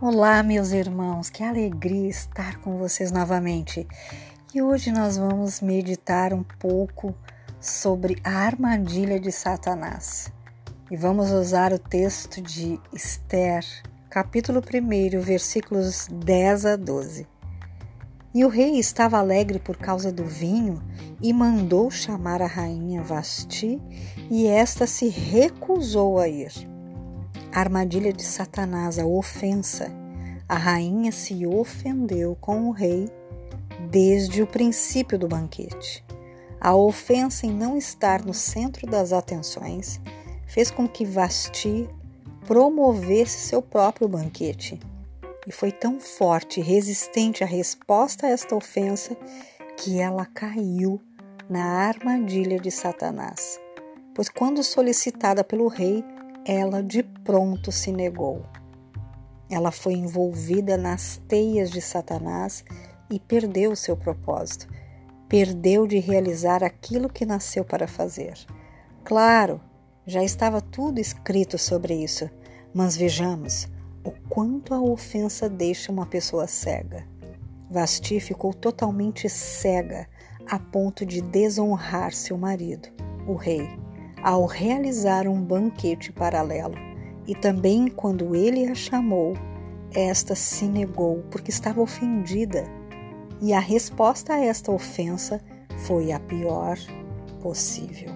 Olá, meus irmãos, que alegria estar com vocês novamente. E hoje nós vamos meditar um pouco sobre a armadilha de Satanás. E vamos usar o texto de Esther, capítulo 1, versículos 10 a 12. E o rei estava alegre por causa do vinho e mandou chamar a rainha Vasti, e esta se recusou a ir. A armadilha de Satanás, a ofensa. A rainha se ofendeu com o rei desde o princípio do banquete. A ofensa em não estar no centro das atenções fez com que Vasti promovesse seu próprio banquete. E foi tão forte e resistente a resposta a esta ofensa que ela caiu na armadilha de Satanás. Pois, quando solicitada pelo rei, ela de pronto se negou. Ela foi envolvida nas teias de Satanás e perdeu seu propósito. Perdeu de realizar aquilo que nasceu para fazer. Claro, já estava tudo escrito sobre isso, mas vejamos o quanto a ofensa deixa uma pessoa cega. Vasti ficou totalmente cega a ponto de desonrar seu marido, o rei ao realizar um banquete paralelo. E também quando ele a chamou, esta se negou porque estava ofendida. E a resposta a esta ofensa foi a pior possível.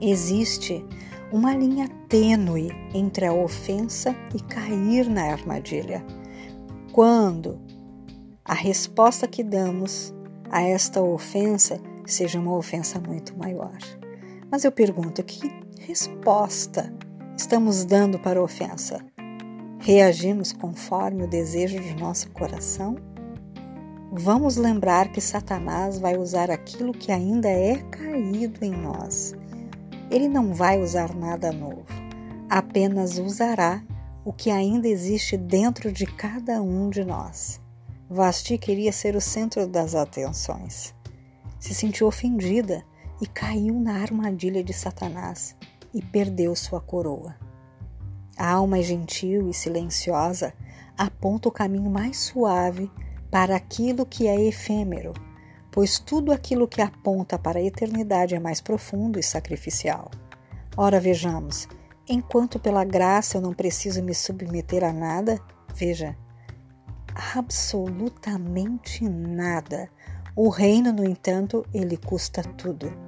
Existe uma linha tênue entre a ofensa e cair na armadilha. Quando a resposta que damos a esta ofensa seja uma ofensa muito maior. Mas eu pergunto: que resposta estamos dando para a ofensa? Reagimos conforme o desejo de nosso coração? Vamos lembrar que Satanás vai usar aquilo que ainda é caído em nós. Ele não vai usar nada novo, apenas usará o que ainda existe dentro de cada um de nós. Vasti queria ser o centro das atenções. Se sentiu ofendida e caiu na armadilha de Satanás e perdeu sua coroa. A alma gentil e silenciosa aponta o caminho mais suave para aquilo que é efêmero, pois tudo aquilo que aponta para a eternidade é mais profundo e sacrificial. Ora, vejamos, enquanto pela graça eu não preciso me submeter a nada, veja, absolutamente nada o reino, no entanto, ele custa tudo.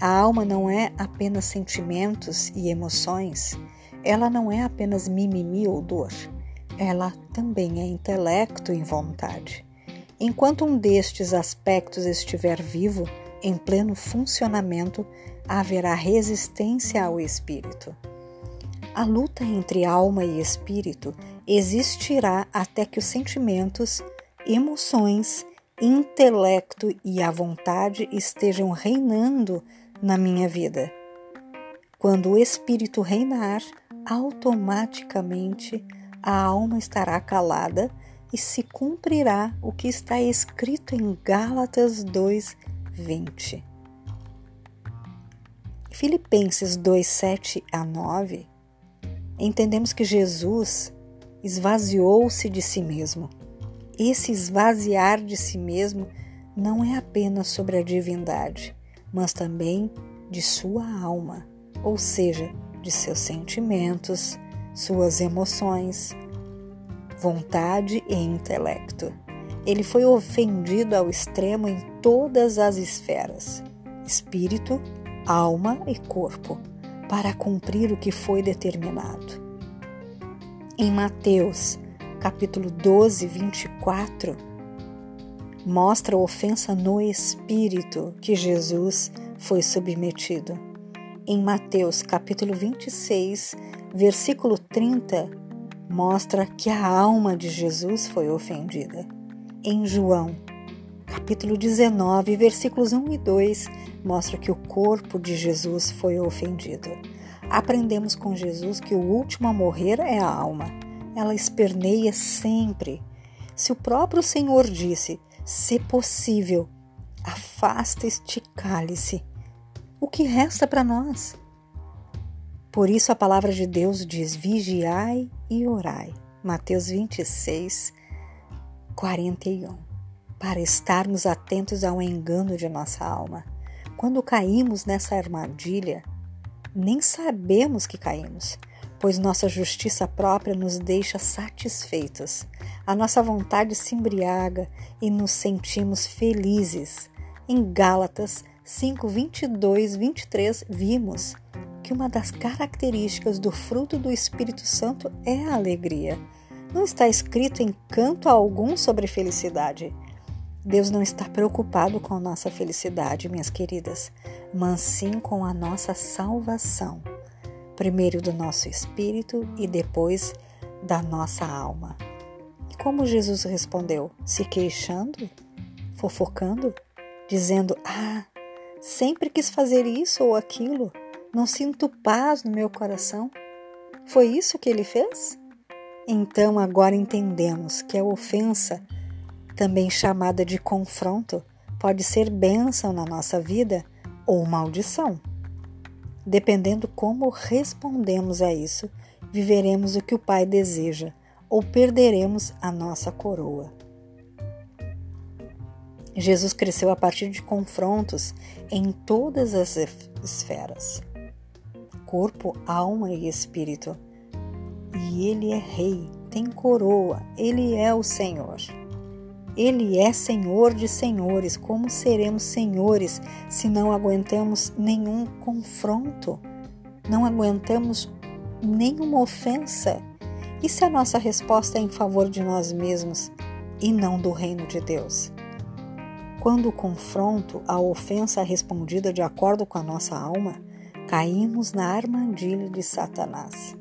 A alma não é apenas sentimentos e emoções, ela não é apenas mimimi ou dor, ela também é intelecto e vontade. Enquanto um destes aspectos estiver vivo, em pleno funcionamento, haverá resistência ao espírito. A luta entre alma e espírito existirá até que os sentimentos, emoções intelecto e a vontade estejam reinando na minha vida. Quando o espírito reinar, automaticamente a alma estará calada e se cumprirá o que está escrito em Gálatas 2:20. Filipenses 2:7 a 9. Entendemos que Jesus esvaziou-se de si mesmo esse esvaziar de si mesmo não é apenas sobre a divindade, mas também de sua alma, ou seja, de seus sentimentos, suas emoções, vontade e intelecto. Ele foi ofendido ao extremo em todas as esferas, espírito, alma e corpo, para cumprir o que foi determinado. Em Mateus capítulo 12, 24, mostra a ofensa no espírito que Jesus foi submetido. Em Mateus capítulo 26, versículo 30, mostra que a alma de Jesus foi ofendida. Em João capítulo 19, versículos 1 e 2, mostra que o corpo de Jesus foi ofendido. Aprendemos com Jesus que o último a morrer é a alma ela esperneia sempre. Se o próprio Senhor disse: se possível, afasta este cálice, o que resta para nós? Por isso a palavra de Deus diz: vigiai e orai. Mateus 26, 41. Para estarmos atentos ao engano de nossa alma. Quando caímos nessa armadilha, nem sabemos que caímos, pois nossa justiça própria nos deixa satisfeitos. A nossa vontade se embriaga e nos sentimos felizes. Em Gálatas 5, 22, 23, vimos que uma das características do fruto do Espírito Santo é a alegria. Não está escrito em canto algum sobre felicidade. Deus não está preocupado com a nossa felicidade, minhas queridas, mas sim com a nossa salvação. Primeiro do nosso espírito e depois da nossa alma. E como Jesus respondeu? Se queixando? Fofocando? Dizendo: Ah, sempre quis fazer isso ou aquilo? Não sinto paz no meu coração? Foi isso que ele fez? Então agora entendemos que a ofensa também chamada de confronto, pode ser bênção na nossa vida ou maldição. Dependendo como respondemos a isso, viveremos o que o Pai deseja ou perderemos a nossa coroa. Jesus cresceu a partir de confrontos em todas as esferas corpo, alma e espírito. E ele é rei, tem coroa, ele é o Senhor. Ele é Senhor de senhores. Como seremos senhores se não aguentamos nenhum confronto? Não aguentamos nenhuma ofensa? E se a nossa resposta é em favor de nós mesmos e não do reino de Deus? Quando o confronto, a ofensa é respondida de acordo com a nossa alma, caímos na armadilha de Satanás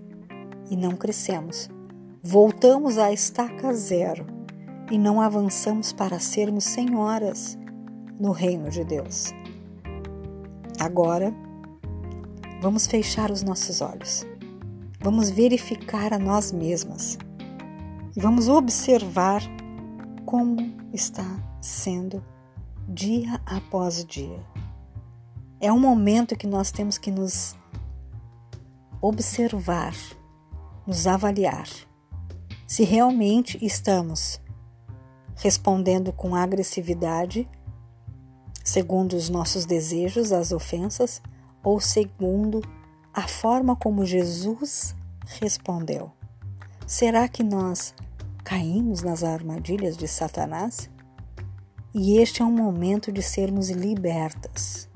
e não crescemos. Voltamos à estaca zero e não avançamos para sermos senhoras no reino de Deus. Agora, vamos fechar os nossos olhos. Vamos verificar a nós mesmas e vamos observar como está sendo dia após dia. É um momento que nós temos que nos observar, nos avaliar, se realmente estamos respondendo com agressividade, segundo os nossos desejos, as ofensas, ou segundo a forma como Jesus respondeu. Será que nós caímos nas armadilhas de Satanás? E este é um momento de sermos libertas,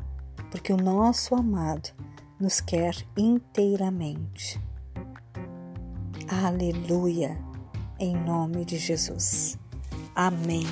porque o nosso amado nos quer inteiramente. Aleluia, em nome de Jesus. Amém.